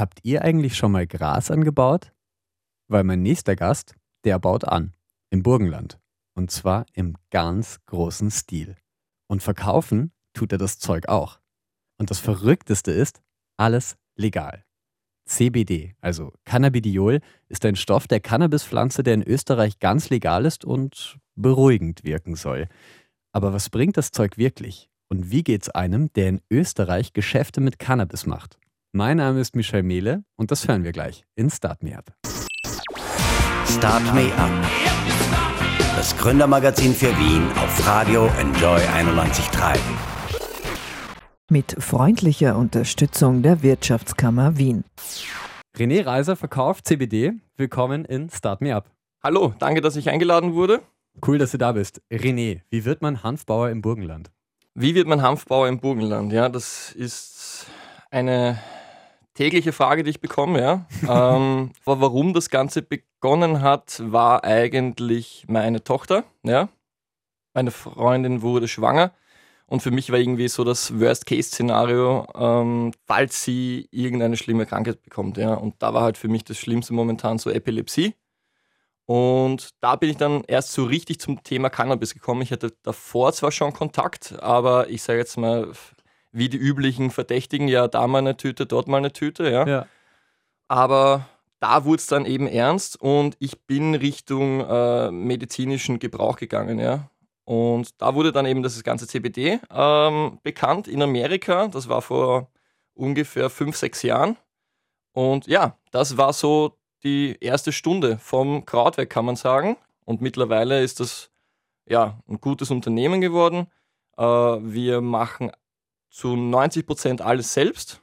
Habt ihr eigentlich schon mal Gras angebaut? Weil mein nächster Gast, der baut an. Im Burgenland. Und zwar im ganz großen Stil. Und verkaufen tut er das Zeug auch. Und das Verrückteste ist, alles legal. CBD, also Cannabidiol, ist ein Stoff der Cannabispflanze, der in Österreich ganz legal ist und beruhigend wirken soll. Aber was bringt das Zeug wirklich? Und wie geht's einem, der in Österreich Geschäfte mit Cannabis macht? Mein Name ist Michel Mehle und das hören wir gleich in Start Me Up. Start Me Up. Das Gründermagazin für Wien auf Radio Enjoy 91.3 mit freundlicher Unterstützung der Wirtschaftskammer Wien. René Reiser verkauft CBD. Willkommen in Start Me Up. Hallo, danke, dass ich eingeladen wurde. Cool, dass du da bist. René, wie wird man Hanfbauer im Burgenland? Wie wird man Hanfbauer im Burgenland? Ja, das ist eine tägliche Frage, die ich bekomme. Ja. ähm, warum das Ganze begonnen hat, war eigentlich meine Tochter. Ja. Meine Freundin wurde schwanger und für mich war irgendwie so das Worst-Case-Szenario, ähm, falls sie irgendeine schlimme Krankheit bekommt. Ja. Und da war halt für mich das Schlimmste momentan so Epilepsie. Und da bin ich dann erst so richtig zum Thema Cannabis gekommen. Ich hatte davor zwar schon Kontakt, aber ich sage jetzt mal, wie die üblichen Verdächtigen, ja, da mal eine Tüte, dort mal eine Tüte, ja. ja. Aber da wurde es dann eben ernst und ich bin Richtung äh, medizinischen Gebrauch gegangen, ja. Und da wurde dann eben das ganze CBD ähm, bekannt in Amerika. Das war vor ungefähr fünf, sechs Jahren. Und ja, das war so die erste Stunde vom Krautwerk, kann man sagen. Und mittlerweile ist das ja ein gutes Unternehmen geworden. Äh, wir machen zu 90 Prozent alles selbst.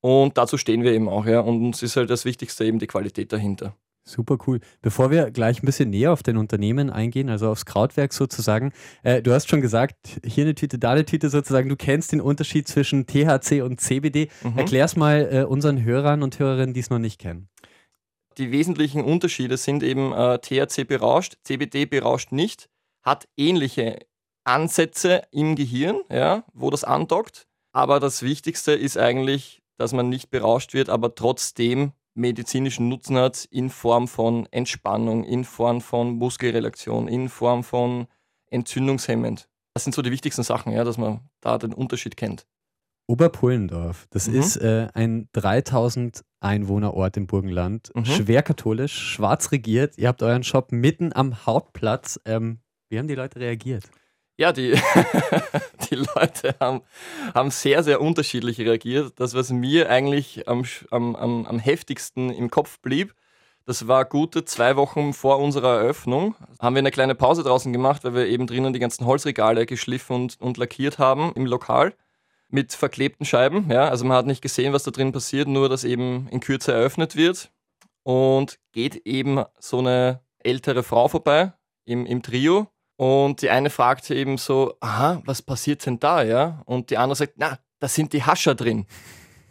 Und dazu stehen wir eben auch, ja. Und uns ist halt das Wichtigste eben die Qualität dahinter. Super cool. Bevor wir gleich ein bisschen näher auf dein Unternehmen eingehen, also aufs Krautwerk sozusagen, äh, du hast schon gesagt, hier eine Tüte, da eine Tüte sozusagen, du kennst den Unterschied zwischen THC und CBD. Mhm. Erklär's mal äh, unseren Hörern und Hörerinnen, die es noch nicht kennen. Die wesentlichen Unterschiede sind eben äh, THC berauscht, CBD berauscht nicht, hat ähnliche Ansätze im Gehirn, ja, wo das andockt. Aber das Wichtigste ist eigentlich, dass man nicht berauscht wird, aber trotzdem medizinischen Nutzen hat in Form von Entspannung, in Form von Muskelrelaktion, in Form von entzündungshemmend. Das sind so die wichtigsten Sachen, ja, dass man da den Unterschied kennt. Oberpullendorf, das mhm. ist äh, ein 3000 Einwohnerort im Burgenland, mhm. schwer katholisch, schwarz regiert. Ihr habt euren Shop mitten am Hauptplatz. Ähm, wie haben die Leute reagiert? Ja, die, die Leute haben, haben sehr, sehr unterschiedlich reagiert. Das, was mir eigentlich am, am, am, heftigsten im Kopf blieb, das war gute zwei Wochen vor unserer Eröffnung. Haben wir eine kleine Pause draußen gemacht, weil wir eben drinnen die ganzen Holzregale geschliffen und, und lackiert haben im Lokal mit verklebten Scheiben. Ja, also man hat nicht gesehen, was da drin passiert, nur dass eben in Kürze eröffnet wird. Und geht eben so eine ältere Frau vorbei im, im Trio und die eine fragte eben so, aha, was passiert denn da, ja? Und die andere sagt, na, da sind die Hascher drin.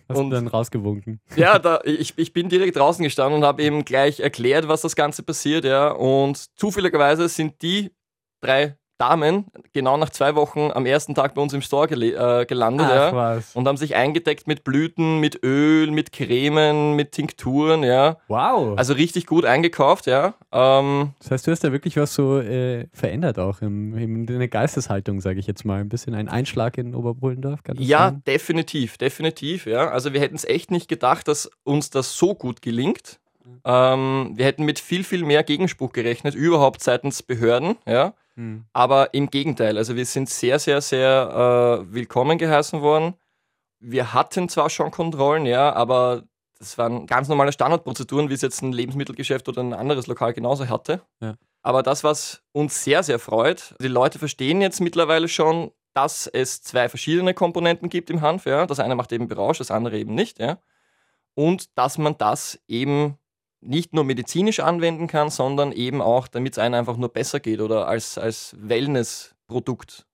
Hast und, du dann rausgewunken? Ja, da, ich, ich bin direkt draußen gestanden und habe eben gleich erklärt, was das Ganze passiert, ja. Und zufälligerweise sind die drei Damen genau nach zwei Wochen am ersten Tag bei uns im Store gel äh, gelandet Ach, ja, und haben sich eingedeckt mit Blüten, mit Öl, mit Cremen, mit Tinkturen, ja. Wow. Also richtig gut eingekauft, ja. Ähm, das heißt, du hast da wirklich was so äh, verändert auch im, in der Geisteshaltung, sage ich jetzt mal. Ein bisschen ein Einschlag in Oberbullendorf, das Ja, sein? definitiv, definitiv, ja. Also wir hätten es echt nicht gedacht, dass uns das so gut gelingt. Ähm, wir hätten mit viel, viel mehr Gegenspruch gerechnet, überhaupt seitens Behörden, ja. Mhm. Aber im Gegenteil, also wir sind sehr, sehr, sehr äh, willkommen geheißen worden. Wir hatten zwar schon Kontrollen, ja, aber das waren ganz normale Standardprozeduren, wie es jetzt ein Lebensmittelgeschäft oder ein anderes Lokal genauso hatte. Ja. Aber das, was uns sehr, sehr freut, die Leute verstehen jetzt mittlerweile schon, dass es zwei verschiedene Komponenten gibt im Hanf. Ja. Das eine macht eben Berausch, das andere eben nicht. Ja. Und dass man das eben nicht nur medizinisch anwenden kann, sondern eben auch, damit es einem einfach nur besser geht oder als, als Wellness-Produkt.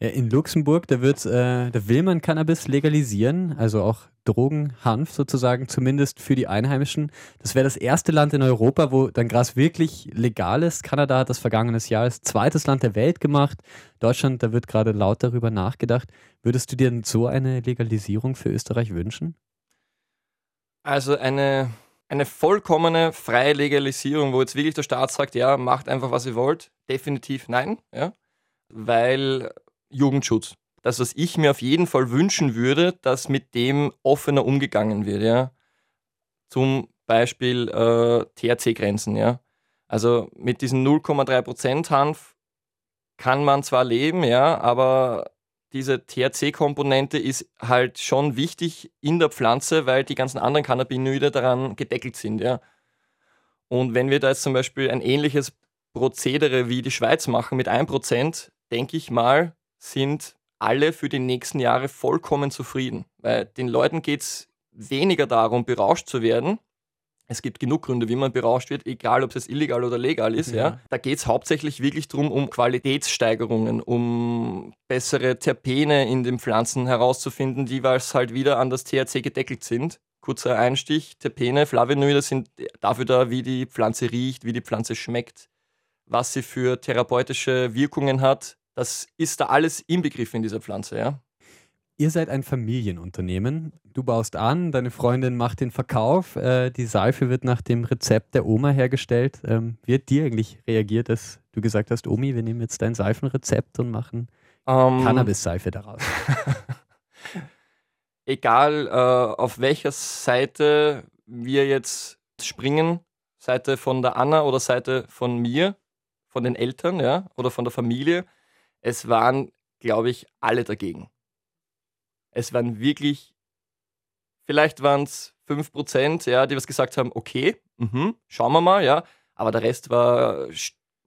Ja, in Luxemburg, da, wird, äh, da will man Cannabis legalisieren, also auch Drogen, Hanf sozusagen, zumindest für die Einheimischen. Das wäre das erste Land in Europa, wo dann Gras wirklich legal ist. Kanada hat das vergangenes Jahr als zweites Land der Welt gemacht. Deutschland, da wird gerade laut darüber nachgedacht. Würdest du dir so eine Legalisierung für Österreich wünschen? Also eine, eine vollkommene freie Legalisierung, wo jetzt wirklich der Staat sagt, ja, macht einfach, was ihr wollt, definitiv nein, ja, weil Jugendschutz. Das, was ich mir auf jeden Fall wünschen würde, dass mit dem offener umgegangen wird, ja. Zum Beispiel äh, THC-Grenzen, ja. Also mit diesen 0,3% Hanf kann man zwar leben, ja, aber diese THC-Komponente ist halt schon wichtig in der Pflanze, weil die ganzen anderen Cannabinoide daran gedeckelt sind, ja. Und wenn wir da jetzt zum Beispiel ein ähnliches Prozedere wie die Schweiz machen mit 1%, denke ich mal, sind alle für die nächsten Jahre vollkommen zufrieden. Weil den Leuten geht es weniger darum, berauscht zu werden. Es gibt genug Gründe, wie man berauscht wird, egal ob es illegal oder legal ist. Ja. ja. Da geht es hauptsächlich wirklich darum, um Qualitätssteigerungen, um bessere Terpene in den Pflanzen herauszufinden, die was halt wieder an das THC gedeckelt sind. Kurzer Einstich, Terpene, Flavonoide sind dafür da, wie die Pflanze riecht, wie die Pflanze schmeckt, was sie für therapeutische Wirkungen hat, das ist da alles inbegriffen in dieser Pflanze, ja. Ihr seid ein Familienunternehmen. Du baust an, deine Freundin macht den Verkauf. Äh, die Seife wird nach dem Rezept der Oma hergestellt. Ähm, wie hat dir eigentlich reagiert, dass du gesagt hast, Omi, wir nehmen jetzt dein Seifenrezept und machen um, ähm. Cannabis-Seife daraus? Egal, äh, auf welcher Seite wir jetzt springen, Seite von der Anna oder Seite von mir, von den Eltern, ja, oder von der Familie, es waren, glaube ich, alle dagegen. Es waren wirklich, vielleicht waren es 5%, ja, die was gesagt haben, okay, mh, schauen wir mal, ja. Aber der Rest war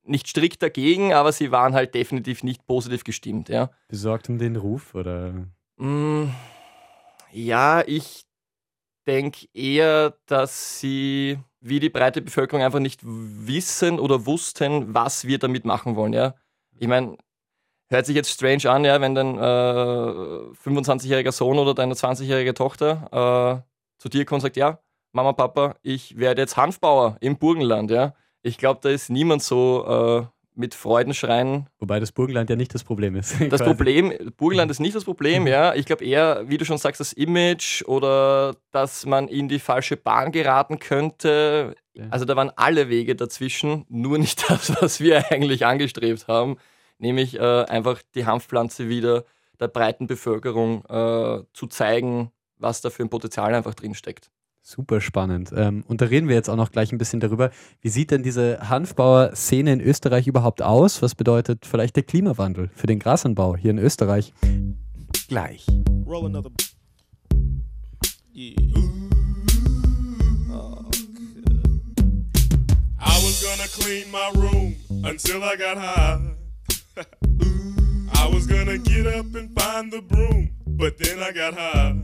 nicht strikt dagegen, aber sie waren halt definitiv nicht positiv gestimmt, ja. Besorgt um den Ruf, oder? Mm, ja, ich denke eher, dass sie wie die breite Bevölkerung einfach nicht wissen oder wussten, was wir damit machen wollen, ja. Ich meine, Hört sich jetzt strange an, ja, wenn dein äh, 25-jähriger Sohn oder deine 20-jährige Tochter äh, zu dir kommt und sagt, ja, Mama, Papa, ich werde jetzt Hanfbauer im Burgenland, ja. Ich glaube, da ist niemand so äh, mit Freudenschreien. Wobei das Burgenland ja nicht das Problem ist. Das Problem, Burgenland ist nicht das Problem, ja. Ich glaube eher, wie du schon sagst, das Image oder dass man in die falsche Bahn geraten könnte. Also da waren alle Wege dazwischen, nur nicht das, was wir eigentlich angestrebt haben nämlich äh, einfach die Hanfpflanze wieder der breiten Bevölkerung äh, zu zeigen, was da für ein Potenzial einfach drin steckt. Super spannend. Ähm, und da reden wir jetzt auch noch gleich ein bisschen darüber. Wie sieht denn diese Hanfbauer-Szene in Österreich überhaupt aus? Was bedeutet vielleicht der Klimawandel für den Grasanbau hier in Österreich? Gleich. Roll another. Yeah. Oh, I was gonna clean my room until I got high. I was gonna get up and find the broom, but then I got high.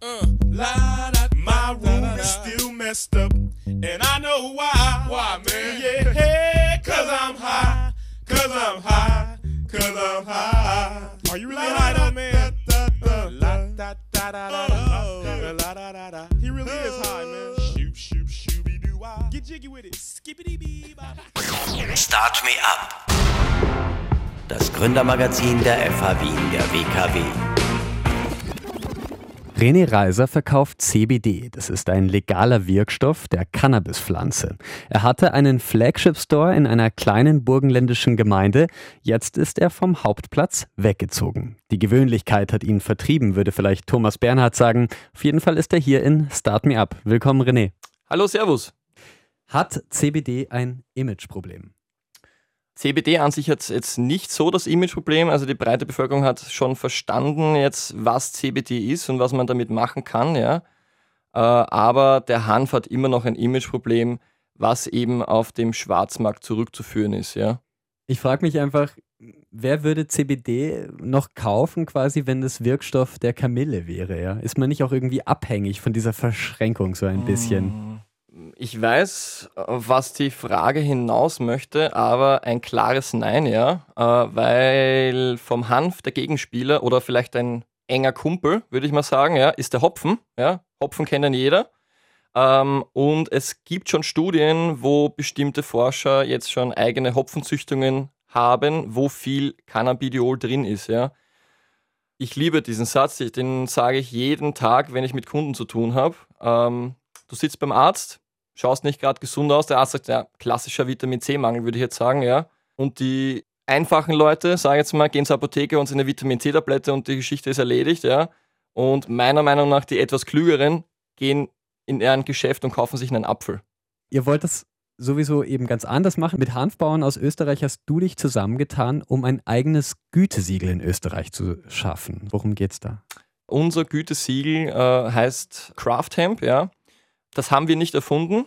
Uh, la, da, My room da, da, is still messed up, and I know why. Why, man? Yeah, cause I'm high, cause I'm high, cause I'm high. Are you really high though, man? He really is high, man. Shoop, shoop, shooby doo Get jiggy with it. Skippity bee. Start me up. Das Gründermagazin der FH Wien der WKW. René Reiser verkauft CBD. Das ist ein legaler Wirkstoff der Cannabispflanze. Er hatte einen Flagship-Store in einer kleinen burgenländischen Gemeinde. Jetzt ist er vom Hauptplatz weggezogen. Die Gewöhnlichkeit hat ihn vertrieben, würde vielleicht Thomas Bernhard sagen. Auf jeden Fall ist er hier in Start Me Up. Willkommen, René. Hallo, Servus. Hat CBD ein Imageproblem? CBD an sich hat jetzt nicht so das Imageproblem. Also die breite Bevölkerung hat schon verstanden jetzt, was CBD ist und was man damit machen kann. Ja. Äh, aber der Hanf hat immer noch ein Imageproblem, was eben auf dem Schwarzmarkt zurückzuführen ist. Ja. Ich frage mich einfach, wer würde CBD noch kaufen, quasi, wenn das Wirkstoff der Kamille wäre? Ja? Ist man nicht auch irgendwie abhängig von dieser Verschränkung so ein bisschen? Ich weiß, was die Frage hinaus möchte, aber ein klares Nein, ja. Äh, weil vom Hanf der Gegenspieler oder vielleicht ein enger Kumpel, würde ich mal sagen, ja, ist der Hopfen. Ja. Hopfen kennt jeder. Ähm, und es gibt schon Studien, wo bestimmte Forscher jetzt schon eigene Hopfenzüchtungen haben, wo viel Cannabidiol drin ist, ja. Ich liebe diesen Satz, den sage ich jeden Tag, wenn ich mit Kunden zu tun habe. Ähm, du sitzt beim Arzt, schaust nicht gerade gesund aus, der Arzt sagt, ja, klassischer Vitamin C-Mangel, würde ich jetzt sagen, ja. Und die einfachen Leute, sage jetzt mal, gehen zur Apotheke und sind eine Vitamin C-Tablette und die Geschichte ist erledigt, ja. Und meiner Meinung nach die etwas klügeren gehen in ein Geschäft und kaufen sich einen Apfel. Ihr wollt das sowieso eben ganz anders machen. Mit Hanfbauern aus Österreich hast du dich zusammengetan, um ein eigenes Gütesiegel in Österreich zu schaffen. Worum geht's da? Unser Gütesiegel äh, heißt Craft Hemp, ja. Das haben wir nicht erfunden.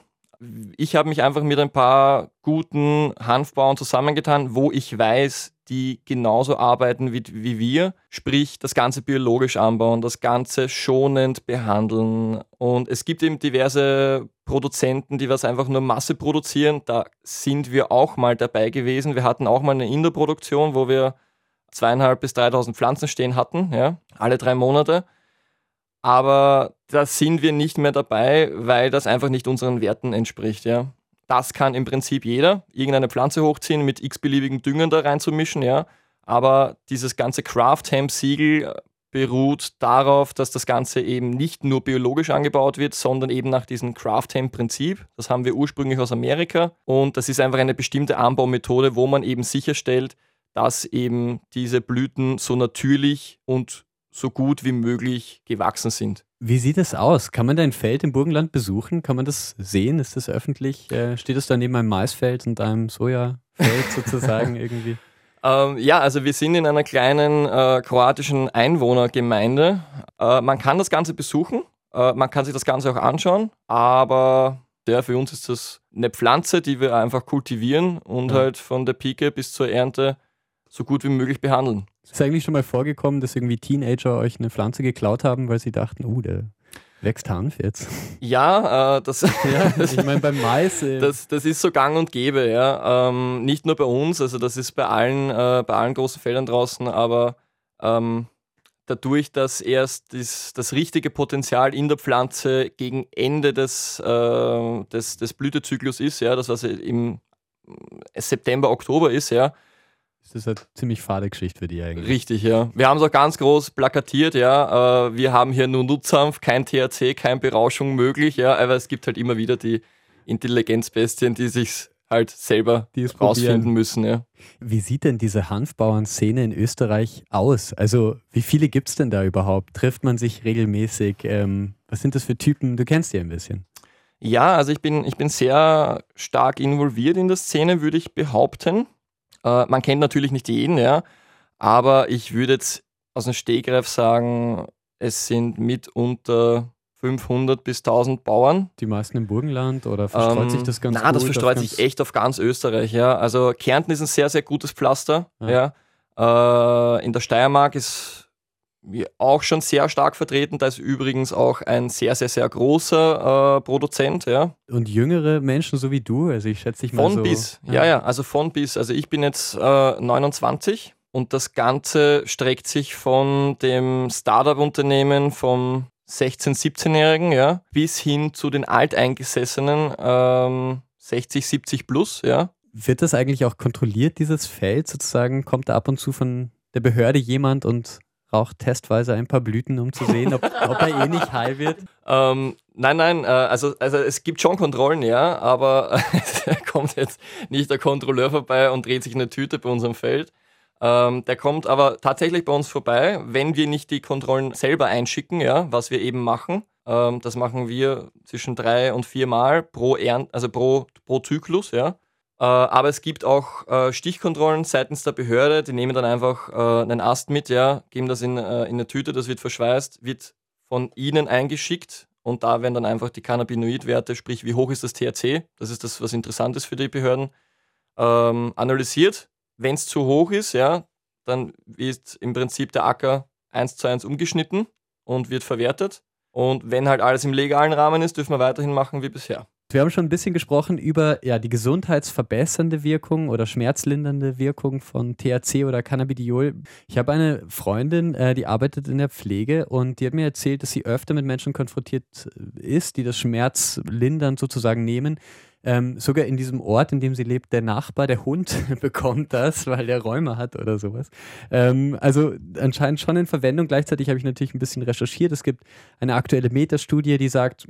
Ich habe mich einfach mit ein paar guten Hanfbauern zusammengetan, wo ich weiß, die genauso arbeiten wie, wie wir, sprich das Ganze biologisch anbauen, das Ganze schonend behandeln. Und es gibt eben diverse Produzenten, die was einfach nur Masse produzieren. Da sind wir auch mal dabei gewesen. Wir hatten auch mal eine Indoor-Produktion, wo wir zweieinhalb bis 3.000 Pflanzen stehen hatten, ja, alle drei Monate. Aber da sind wir nicht mehr dabei, weil das einfach nicht unseren Werten entspricht, ja. Das kann im Prinzip jeder, irgendeine Pflanze hochziehen, mit x-beliebigen Düngern da reinzumischen, ja. Aber dieses ganze Craft-Hemp-Siegel beruht darauf, dass das Ganze eben nicht nur biologisch angebaut wird, sondern eben nach diesem Craft-Hemp-Prinzip. Das haben wir ursprünglich aus Amerika und das ist einfach eine bestimmte Anbaumethode, wo man eben sicherstellt, dass eben diese Blüten so natürlich und so gut wie möglich gewachsen sind. Wie sieht es aus? Kann man dein Feld im Burgenland besuchen? Kann man das sehen? Ist das öffentlich? Äh, steht es da neben einem Maisfeld und einem Sojafeld sozusagen irgendwie? Ähm, ja, also wir sind in einer kleinen äh, kroatischen Einwohnergemeinde. Äh, man kann das Ganze besuchen, äh, man kann sich das Ganze auch anschauen, aber ja, für uns ist das eine Pflanze, die wir einfach kultivieren und ja. halt von der Pike bis zur Ernte so gut wie möglich behandeln. Ist es eigentlich schon mal vorgekommen, dass irgendwie Teenager euch eine Pflanze geklaut haben, weil sie dachten, oh, der wächst Hanf jetzt? Ja, äh, das, ja, ich meine beim Mais. Äh. Das, das ist so gang und gäbe, ja. Ähm, nicht nur bei uns, also das ist bei allen, äh, bei allen großen Feldern draußen, aber ähm, dadurch, dass erst das, das richtige Potenzial in der Pflanze gegen Ende des, äh, des, des Blütezyklus ist, ja, das was im September, Oktober ist, ja, das ist eine ziemlich fade Geschichte für die eigentlich. Richtig, ja. Wir haben es auch ganz groß plakatiert, ja. Äh, wir haben hier nur Nutzhanf, kein THC, keine Berauschung möglich, ja. Aber es gibt halt immer wieder die Intelligenzbestien, die sich halt selber rausfinden müssen, ja. Wie sieht denn diese Hanfbauern-Szene in Österreich aus? Also, wie viele gibt es denn da überhaupt? Trifft man sich regelmäßig? Ähm, was sind das für Typen? Du kennst die ein bisschen. Ja, also ich bin, ich bin sehr stark involviert in der Szene, würde ich behaupten. Äh, man kennt natürlich nicht jeden, ja, aber ich würde jetzt aus dem Stegreif sagen, es sind mitunter 500 bis 1000 Bauern. Die meisten im Burgenland oder verstreut ähm, sich das ganz Nein, das verstreut sich echt auf ganz Österreich. Ja. Also Kärnten ist ein sehr, sehr gutes Pflaster. Ja. ja. Äh, in der Steiermark ist auch schon sehr stark vertreten. Da ist übrigens auch ein sehr, sehr, sehr großer äh, Produzent. Ja. Und jüngere Menschen so wie du, also ich schätze dich mal Von so, bis, ja. ja, ja, also von bis. Also ich bin jetzt äh, 29 und das Ganze streckt sich von dem Startup-Unternehmen vom 16-, 17-Jährigen ja, bis hin zu den Alteingesessenen ähm, 60, 70 plus. Ja. Wird das eigentlich auch kontrolliert, dieses Feld sozusagen? Kommt da ab und zu von der Behörde jemand und raucht testweise ein paar Blüten, um zu sehen, ob, ob er eh nicht high wird? Ähm, nein, nein, äh, also, also es gibt schon Kontrollen, ja, aber es kommt jetzt nicht der Kontrolleur vorbei und dreht sich eine Tüte bei unserem Feld. Ähm, der kommt aber tatsächlich bei uns vorbei, wenn wir nicht die Kontrollen selber einschicken, ja, was wir eben machen. Ähm, das machen wir zwischen drei und vier Mal pro Ernt, also pro, pro Zyklus, ja. Äh, aber es gibt auch äh, Stichkontrollen seitens der Behörde, die nehmen dann einfach äh, einen Ast mit, ja, geben das in, in eine Tüte, das wird verschweißt, wird von ihnen eingeschickt und da werden dann einfach die Cannabinoidwerte, sprich wie hoch ist das THC, das ist das, was interessant ist für die Behörden, ähm, analysiert. Wenn es zu hoch ist, ja, dann wird im Prinzip der Acker eins zu eins umgeschnitten und wird verwertet. Und wenn halt alles im legalen Rahmen ist, dürfen wir weiterhin machen wie bisher. Wir haben schon ein bisschen gesprochen über ja, die gesundheitsverbessernde Wirkung oder schmerzlindernde Wirkung von THC oder Cannabidiol. Ich habe eine Freundin, äh, die arbeitet in der Pflege und die hat mir erzählt, dass sie öfter mit Menschen konfrontiert ist, die das schmerzlindernd sozusagen nehmen, Ähm, sogar in diesem Ort, in dem sie lebt, der Nachbar, der Hund, bekommt das, weil der Räume hat oder sowas. Ähm, also anscheinend schon in Verwendung. Gleichzeitig habe ich natürlich ein bisschen recherchiert. Es gibt eine aktuelle Metastudie, die sagt,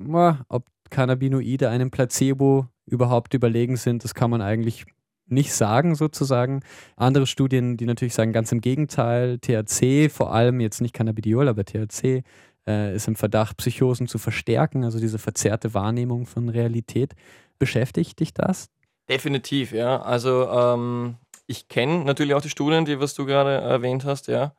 ob Cannabinoide einem Placebo überhaupt überlegen sind, das kann man eigentlich nicht sagen, sozusagen. Andere Studien, die natürlich sagen, ganz im Gegenteil, THC, vor allem jetzt nicht Cannabidiol, aber THC, äh, ist im Verdacht, Psychosen zu verstärken, also diese verzerrte Wahrnehmung von Realität. Beschäftigt dich das? Definitiv, ja. Also ähm, ich kenne natürlich auch die Studien, die was du gerade erwähnt hast, ja.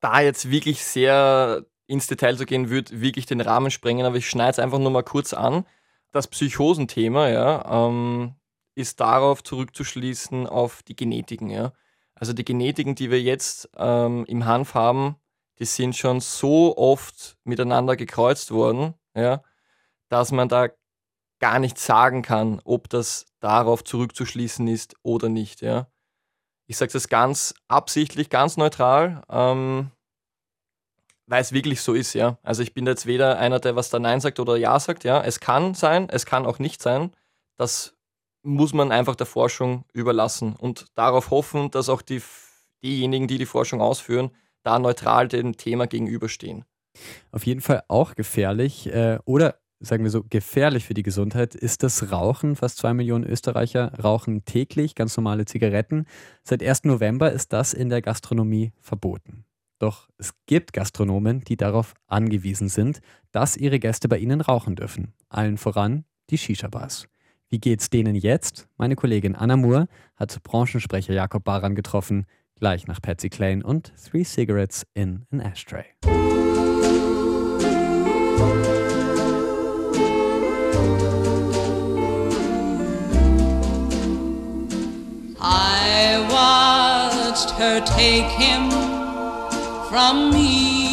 Da jetzt wirklich sehr ins Detail zu gehen, würde wirklich den Rahmen sprengen, aber ich schneide es einfach nur mal kurz an. Das Psychosenthema, ja, ähm, ist darauf zurückzuschließen auf die Genetiken. Ja? Also die Genetiken, die wir jetzt ähm, im Hanf haben, die sind schon so oft miteinander gekreuzt worden, ja, dass man da gar nicht sagen kann, ob das darauf zurückzuschließen ist oder nicht. Ja. Ich sage das ganz absichtlich, ganz neutral, ähm, weil es wirklich so ist. Ja. Also ich bin jetzt weder einer, der was da Nein sagt oder Ja sagt. Ja. Es kann sein, es kann auch nicht sein. Das muss man einfach der Forschung überlassen und darauf hoffen, dass auch die, diejenigen, die die Forschung ausführen, da neutral dem Thema gegenüberstehen. Auf jeden Fall auch gefährlich äh, oder sagen wir so, gefährlich für die Gesundheit ist das Rauchen. Fast zwei Millionen Österreicher rauchen täglich ganz normale Zigaretten. Seit 1. November ist das in der Gastronomie verboten. Doch es gibt Gastronomen, die darauf angewiesen sind, dass ihre Gäste bei ihnen rauchen dürfen. Allen voran die Shisha-Bars. Wie geht's denen jetzt? Meine Kollegin Anna Moore hat Branchensprecher Jakob Baran getroffen, gleich nach Patsy Klein und Three Cigarettes in an Ashtray. I watched her take him from me.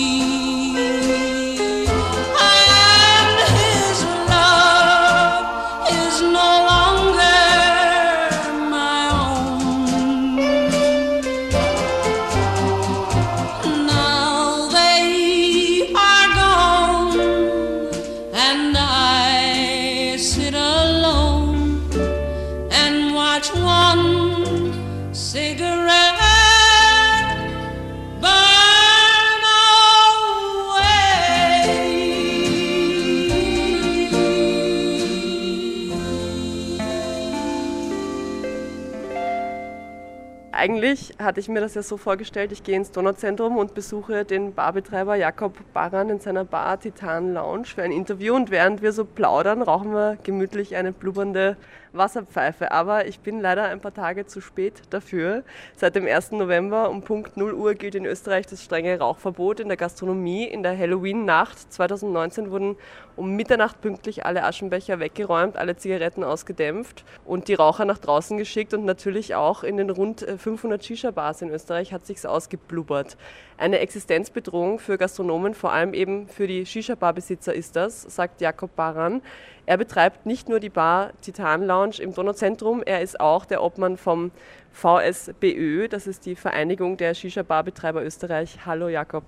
Hatte ich mir das ja so vorgestellt, ich gehe ins Donauzentrum und besuche den Barbetreiber Jakob Baran in seiner Bar Titan Lounge für ein Interview. Und während wir so plaudern, rauchen wir gemütlich eine blubbernde Wasserpfeife. Aber ich bin leider ein paar Tage zu spät dafür. Seit dem 1. November um Punkt 0 Uhr gilt in Österreich das strenge Rauchverbot in der Gastronomie. In der Halloween-Nacht 2019 wurden um Mitternacht pünktlich alle Aschenbecher weggeräumt, alle Zigaretten ausgedämpft und die Raucher nach draußen geschickt und natürlich auch in den rund 500 Shisha-Bars in Österreich hat sich's ausgeblubbert. Eine Existenzbedrohung für Gastronomen, vor allem eben für die Shisha-Bar-Besitzer ist das, sagt Jakob Baran. Er betreibt nicht nur die Bar Titan Lounge im Donauzentrum, er ist auch der Obmann vom VSBÖ, das ist die Vereinigung der Shisha-Bar-Betreiber Österreich. Hallo Jakob.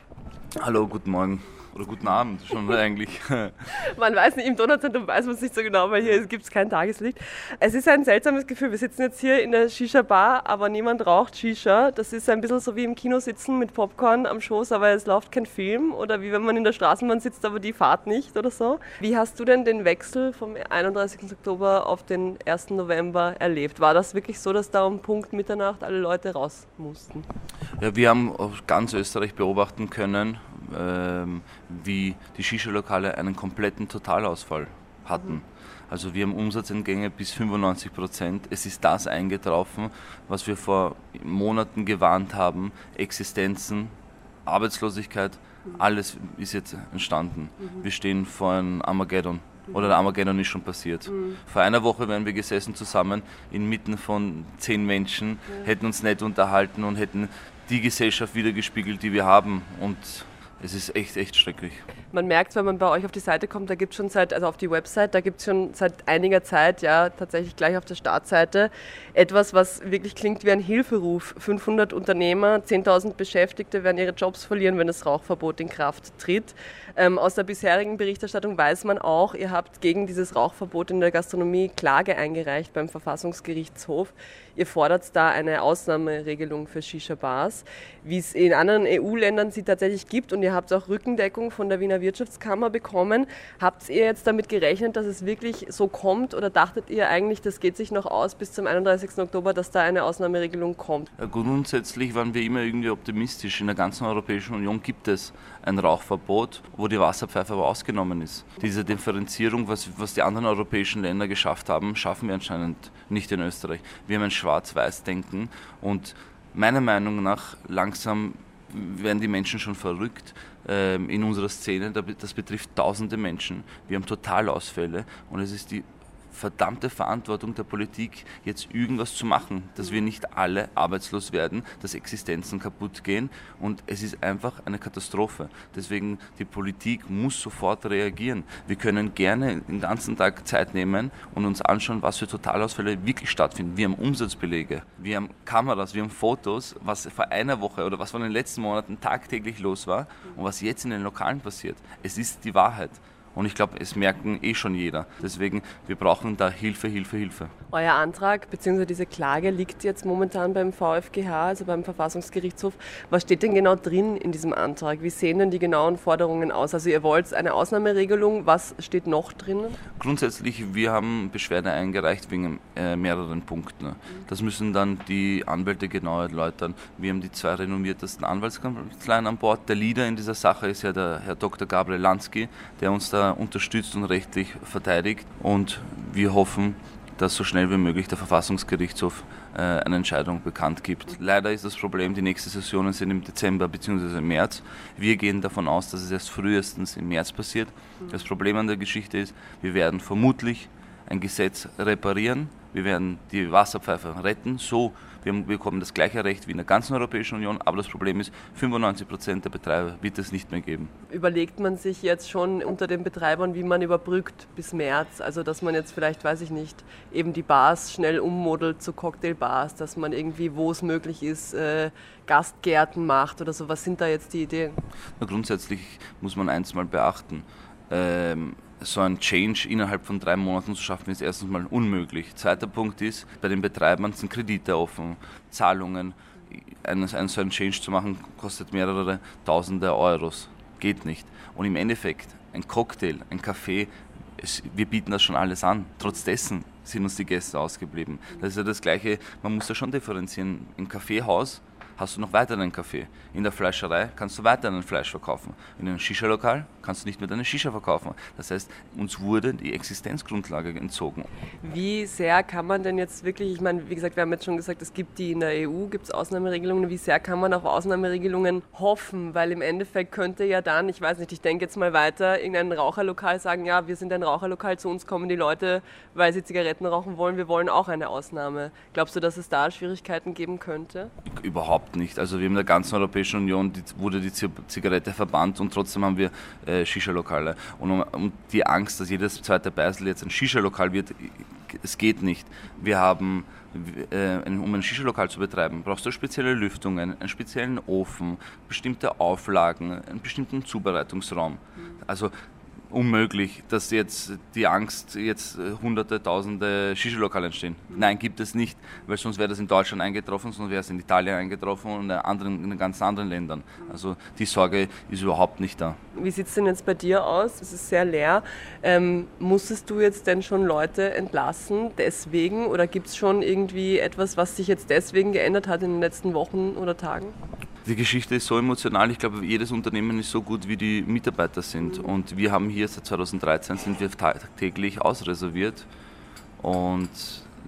Hallo, guten Morgen. Oder guten Abend schon eigentlich. man weiß nicht, im Donauzentrum weiß man es nicht so genau, weil hier gibt es kein Tageslicht. Es ist ein seltsames Gefühl. Wir sitzen jetzt hier in der Shisha-Bar, aber niemand raucht Shisha. Das ist ein bisschen so wie im Kino sitzen mit Popcorn am Schoß, aber es läuft kein Film. Oder wie wenn man in der Straßenbahn sitzt, aber die Fahrt nicht oder so. Wie hast du denn den Wechsel vom 31. Oktober auf den 1. November erlebt? War das wirklich so, dass da um Punkt Mitternacht alle Leute raus mussten? Ja, wir haben ganz Österreich beobachten können, ähm, wie die Shisha-Lokale einen kompletten Totalausfall hatten. Also wir haben Umsatzentgänge bis 95 Prozent. Es ist das eingetroffen, was wir vor Monaten gewarnt haben. Existenzen, Arbeitslosigkeit, alles ist jetzt entstanden. Wir stehen vor einem Armageddon. Oder der Armageddon ist schon passiert. Mhm. Vor einer Woche wären wir gesessen zusammen inmitten von zehn Menschen, ja. hätten uns nett unterhalten und hätten die Gesellschaft wiedergespiegelt, die wir haben. Und es ist echt, echt schrecklich. Man merkt, wenn man bei euch auf die Seite kommt, da gibt es schon seit, also auf die Website, da gibt es schon seit einiger Zeit, ja, tatsächlich gleich auf der Startseite, etwas, was wirklich klingt wie ein Hilferuf. 500 Unternehmer, 10.000 Beschäftigte werden ihre Jobs verlieren, wenn das Rauchverbot in Kraft tritt. Ähm, aus der bisherigen Berichterstattung weiß man auch, ihr habt gegen dieses Rauchverbot in der Gastronomie Klage eingereicht beim Verfassungsgerichtshof. Ihr fordert da eine Ausnahmeregelung für Shisha-Bars, wie es in anderen EU-Ländern sie tatsächlich gibt. Und ihr habt auch Rückendeckung von der Wiener Wirtschaftskammer bekommen. Habt ihr jetzt damit gerechnet, dass es wirklich so kommt? Oder dachtet ihr eigentlich, das geht sich noch aus bis zum 31. Oktober, dass da eine Ausnahmeregelung kommt? Ja, grundsätzlich waren wir immer irgendwie optimistisch. In der ganzen Europäischen Union gibt es ein Rauchverbot, wo die Wasserpfeife aber ausgenommen ist. Diese Differenzierung, was, was die anderen europäischen Länder geschafft haben, schaffen wir anscheinend nicht in Österreich. Wir haben ein Schwarz-Weiß-Denken und meiner Meinung nach langsam werden die Menschen schon verrückt ähm, in unserer Szene. Das betrifft tausende Menschen. Wir haben Totalausfälle und es ist die verdammte Verantwortung der Politik, jetzt irgendwas zu machen, dass wir nicht alle arbeitslos werden, dass Existenzen kaputt gehen und es ist einfach eine Katastrophe. Deswegen die Politik muss sofort reagieren. Wir können gerne den ganzen Tag Zeit nehmen und uns anschauen, was für Totalausfälle wirklich stattfinden. Wir haben Umsatzbelege, wir haben Kameras, wir haben Fotos, was vor einer Woche oder was vor den letzten Monaten tagtäglich los war und was jetzt in den Lokalen passiert. Es ist die Wahrheit. Und ich glaube, es merken eh schon jeder. Deswegen, wir brauchen da Hilfe, Hilfe, Hilfe. Euer Antrag bzw. diese Klage liegt jetzt momentan beim VfGH, also beim Verfassungsgerichtshof. Was steht denn genau drin in diesem Antrag? Wie sehen denn die genauen Forderungen aus? Also ihr wollt eine Ausnahmeregelung. Was steht noch drin? Grundsätzlich, wir haben Beschwerde eingereicht wegen äh, mehreren Punkten. Das müssen dann die Anwälte genau erläutern. Wir haben die zwei renommiertesten Anwaltskanzleien an Bord. Der Leader in dieser Sache ist ja der Herr Dr. Gabriel Lansky, der uns da unterstützt und rechtlich verteidigt. Und wir hoffen, dass so schnell wie möglich der Verfassungsgerichtshof äh, eine Entscheidung bekannt gibt. Leider ist das Problem, die nächsten Sessionen sind im Dezember bzw. im März. Wir gehen davon aus, dass es erst frühestens im März passiert. Das Problem an der Geschichte ist, wir werden vermutlich ein Gesetz reparieren, wir werden die Wasserpfeife retten, so wir bekommen das gleiche Recht wie in der ganzen Europäischen Union, aber das Problem ist, 95 Prozent der Betreiber wird es nicht mehr geben. Überlegt man sich jetzt schon unter den Betreibern, wie man überbrückt bis März? Also, dass man jetzt vielleicht, weiß ich nicht, eben die Bars schnell ummodelt zu Cocktailbars, dass man irgendwie, wo es möglich ist, äh, Gastgärten macht oder so. Was sind da jetzt die Ideen? Na, grundsätzlich muss man eins mal beachten. Ähm, so ein Change innerhalb von drei Monaten zu schaffen, ist erstens mal unmöglich. Zweiter Punkt ist, bei den Betreibern sind Kredite offen, Zahlungen. Ein, ein, so ein Change zu machen, kostet mehrere tausende Euros. Geht nicht. Und im Endeffekt, ein Cocktail, ein Kaffee, es, wir bieten das schon alles an. Trotz dessen sind uns die Gäste ausgeblieben. Das ist ja das Gleiche, man muss da schon differenzieren. Im Kaffeehaus hast du noch weiter einen Kaffee. In der Fleischerei kannst du weiter ein Fleisch verkaufen. In einem Shisha-Lokal kannst du nicht mehr deine Shisha verkaufen. Das heißt, uns wurde die Existenzgrundlage entzogen. Wie sehr kann man denn jetzt wirklich, ich meine, wie gesagt, wir haben jetzt schon gesagt, es gibt die in der EU, gibt es Ausnahmeregelungen. Wie sehr kann man auf Ausnahmeregelungen hoffen? Weil im Endeffekt könnte ja dann, ich weiß nicht, ich denke jetzt mal weiter, irgendein Raucherlokal sagen, ja, wir sind ein Raucherlokal, zu uns kommen die Leute, weil sie Zigaretten rauchen wollen, wir wollen auch eine Ausnahme. Glaubst du, dass es da Schwierigkeiten geben könnte? Überhaupt nicht. Also wir in der ganzen Europäischen Union die, wurde die Zigarette verbannt und trotzdem haben wir äh, Shisha-Lokale. Und um, um, die Angst, dass jedes zweite Beisel jetzt ein Shisha-Lokal wird, es geht nicht. Wir haben, äh, um ein Shisha-Lokal zu betreiben, brauchst du spezielle Lüftungen, einen speziellen Ofen, bestimmte Auflagen, einen bestimmten Zubereitungsraum. Also unmöglich, dass jetzt die Angst, jetzt äh, hunderte, tausende Shisha-Lokale entstehen. Nein, gibt es nicht, weil sonst wäre das in Deutschland eingetroffen, sonst wäre es in Italien eingetroffen und in, anderen, in ganz anderen Ländern. Also die Sorge ist überhaupt nicht da. Wie sieht es denn jetzt bei dir aus? Es ist sehr leer. Ähm, musstest du jetzt denn schon Leute entlassen deswegen oder gibt es schon irgendwie etwas, was sich jetzt deswegen geändert hat in den letzten Wochen oder Tagen? Die Geschichte ist so emotional. Ich glaube, jedes Unternehmen ist so gut, wie die Mitarbeiter sind. Und wir haben hier seit 2013 sind wir tagtäglich ausreserviert. Und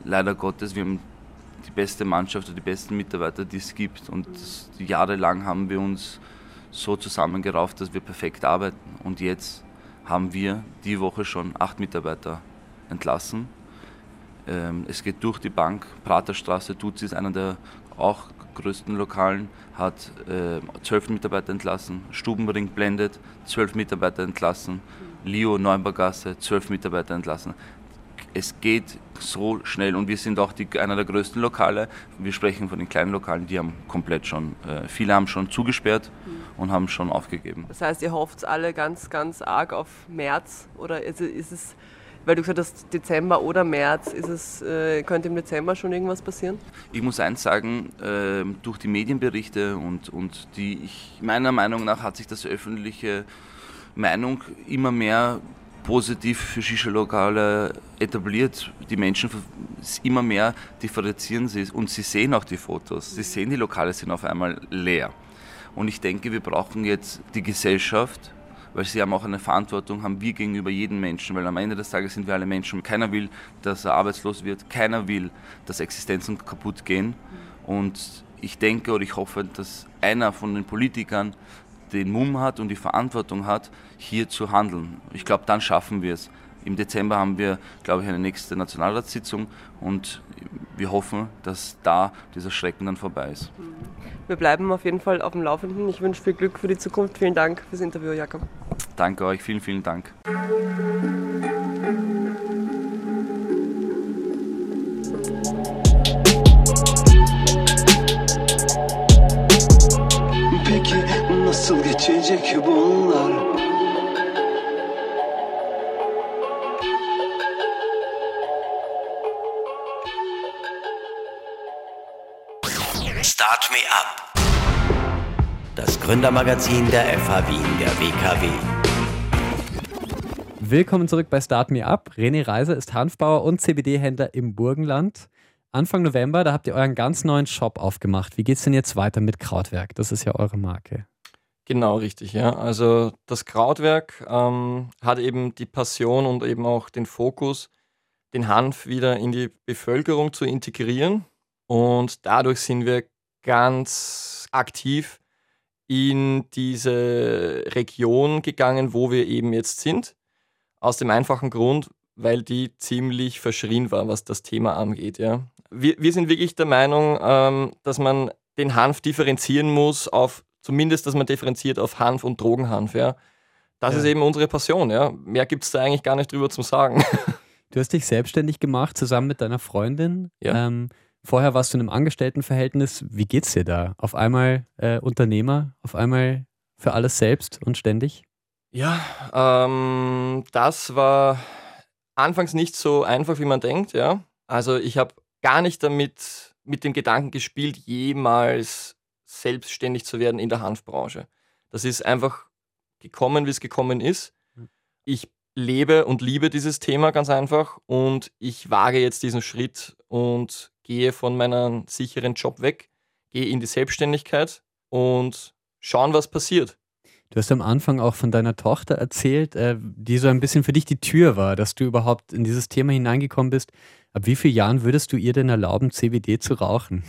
leider Gottes, wir haben die beste Mannschaft und die besten Mitarbeiter, die es gibt. Und jahrelang haben wir uns so zusammengerauft, dass wir perfekt arbeiten. Und jetzt haben wir die Woche schon acht Mitarbeiter entlassen. Ähm, es geht durch die Bank. Praterstraße, Tutsi ist einer der auch größten Lokalen hat äh, zwölf Mitarbeiter entlassen, Stubenring Blended zwölf Mitarbeiter entlassen, Leo Neubaugasse zwölf Mitarbeiter entlassen. Es geht so schnell und wir sind auch die, einer der größten Lokale. Wir sprechen von den kleinen Lokalen, die haben komplett schon, äh, viele haben schon zugesperrt und haben schon aufgegeben. Das heißt, ihr hofft alle ganz, ganz arg auf März oder ist, ist es weil du gesagt hast, Dezember oder März, ist es, äh, könnte im Dezember schon irgendwas passieren? Ich muss eins sagen, äh, durch die Medienberichte und, und die, ich, meiner Meinung nach hat sich das öffentliche Meinung immer mehr positiv für Shisha-Lokale etabliert. Die Menschen immer mehr differenzieren sie und sie sehen auch die Fotos. Sie sehen, die Lokale sind auf einmal leer. Und ich denke, wir brauchen jetzt die Gesellschaft, weil sie haben auch eine Verantwortung, haben wir gegenüber jedem Menschen, weil am Ende des Tages sind wir alle Menschen. Keiner will, dass er arbeitslos wird, keiner will, dass Existenzen kaputt gehen. Und ich denke oder ich hoffe, dass einer von den Politikern den Mumm hat und die Verantwortung hat, hier zu handeln. Ich glaube, dann schaffen wir es. Im Dezember haben wir, glaube ich, eine nächste Nationalratssitzung und wir hoffen, dass da dieser Schrecken dann vorbei ist. Wir bleiben auf jeden Fall auf dem Laufenden. Ich wünsche viel Glück für die Zukunft. Vielen Dank fürs Interview, Jakob. Danke euch, vielen, vielen Dank. Peki nasıl geçecek bunlar? Start Me Up. Das Gründermagazin der FH Wien der WKW. Willkommen zurück bei Start Me Up. René Reiser ist Hanfbauer und CBD-Händler im Burgenland. Anfang November, da habt ihr euren ganz neuen Shop aufgemacht. Wie geht es denn jetzt weiter mit Krautwerk? Das ist ja eure Marke. Genau, richtig, ja. Also das Krautwerk ähm, hat eben die Passion und eben auch den Fokus, den Hanf wieder in die Bevölkerung zu integrieren. Und dadurch sind wir ganz aktiv in diese Region gegangen, wo wir eben jetzt sind. Aus dem einfachen Grund, weil die ziemlich verschrien war, was das Thema angeht. Ja. Wir, wir sind wirklich der Meinung, ähm, dass man den Hanf differenzieren muss auf, zumindest, dass man differenziert auf Hanf und Drogenhanf. Ja. Das ja. ist eben unsere Passion. Ja. Mehr gibt es da eigentlich gar nicht drüber zu sagen. Du hast dich selbstständig gemacht, zusammen mit deiner Freundin. Ja. Ähm, vorher warst du in einem Angestelltenverhältnis. Wie geht's dir da? Auf einmal äh, Unternehmer, auf einmal für alles selbst und ständig? Ja, ähm, das war anfangs nicht so einfach, wie man denkt. Ja. Also ich habe gar nicht damit mit dem Gedanken gespielt, jemals selbstständig zu werden in der Hanfbranche. Das ist einfach gekommen, wie es gekommen ist. Ich lebe und liebe dieses Thema ganz einfach und ich wage jetzt diesen Schritt und gehe von meinem sicheren Job weg, gehe in die Selbstständigkeit und schauen, was passiert. Du hast am Anfang auch von deiner Tochter erzählt, äh, die so ein bisschen für dich die Tür war, dass du überhaupt in dieses Thema hineingekommen bist. Ab wie vielen Jahren würdest du ihr denn erlauben, CBD zu rauchen?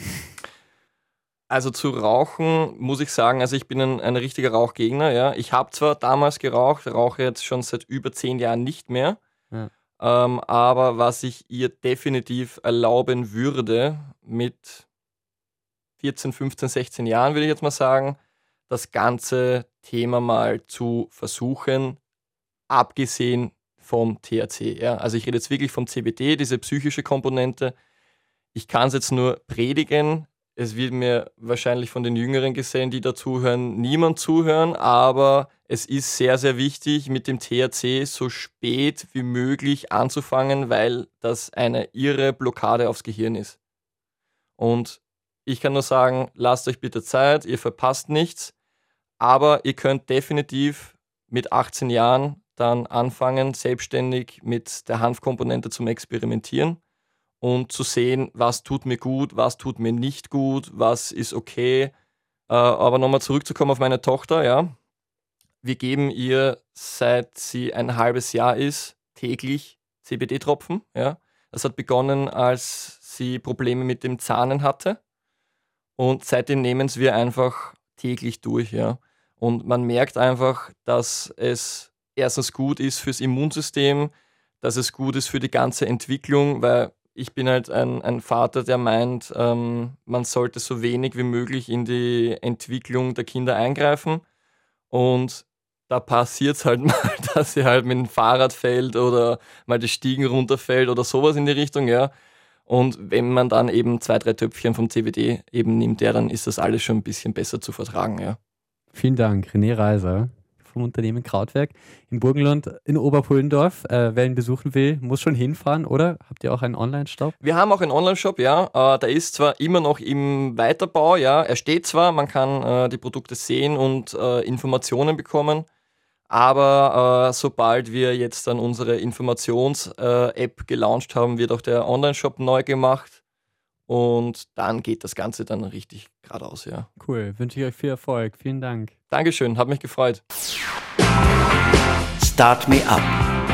Also zu rauchen muss ich sagen, also ich bin ein, ein richtiger Rauchgegner. Ja. Ich habe zwar damals geraucht, rauche jetzt schon seit über zehn Jahren nicht mehr. Ja. Ähm, aber was ich ihr definitiv erlauben würde mit 14, 15, 16 Jahren, würde ich jetzt mal sagen, das ganze Thema mal zu versuchen, abgesehen vom THC. Ja. Also ich rede jetzt wirklich vom CBD, diese psychische Komponente. Ich kann es jetzt nur predigen, es wird mir wahrscheinlich von den Jüngeren gesehen, die da zuhören, niemand zuhören, aber es ist sehr, sehr wichtig, mit dem THC so spät wie möglich anzufangen, weil das eine irre Blockade aufs Gehirn ist. Und ich kann nur sagen, lasst euch bitte Zeit, ihr verpasst nichts, aber ihr könnt definitiv mit 18 Jahren dann anfangen, selbstständig mit der Hanfkomponente zum Experimentieren und zu sehen, was tut mir gut, was tut mir nicht gut, was ist okay. Äh, aber nochmal zurückzukommen auf meine Tochter, ja. Wir geben ihr, seit sie ein halbes Jahr ist, täglich CBD-Tropfen. Ja. Das hat begonnen, als sie Probleme mit dem Zahnen hatte. Und seitdem nehmen wir einfach täglich durch. Ja. Und man merkt einfach, dass es erstens gut ist fürs Immunsystem, dass es gut ist für die ganze Entwicklung, weil ich bin halt ein, ein Vater, der meint, ähm, man sollte so wenig wie möglich in die Entwicklung der Kinder eingreifen. Und da passiert es halt mal, dass sie halt mit dem Fahrrad fällt oder mal die Stiegen runterfällt oder sowas in die Richtung, ja. Und wenn man dann eben zwei, drei Töpfchen vom CBD eben nimmt, ja, dann ist das alles schon ein bisschen besser zu vertragen, ja. Vielen Dank, René Reiser vom Unternehmen Krautwerk im Burgenland in Oberpullendorf. Äh, wer ihn besuchen will, muss schon hinfahren, oder? Habt ihr auch einen Online-Shop? Wir haben auch einen Online-Shop, ja. Äh, der ist zwar immer noch im Weiterbau, ja. Er steht zwar, man kann äh, die Produkte sehen und äh, Informationen bekommen. Aber äh, sobald wir jetzt dann unsere Informations-App äh, gelauncht haben, wird auch der Online-Shop neu gemacht. Und dann geht das Ganze dann richtig geradeaus, ja. Cool, wünsche ich euch viel Erfolg. Vielen Dank. Dankeschön, hat mich gefreut. Start Me Up,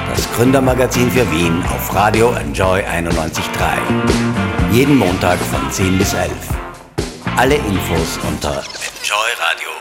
das Gründermagazin für Wien auf Radio Enjoy 91.3. Jeden Montag von 10 bis 11. Alle Infos unter enjoyradio.at.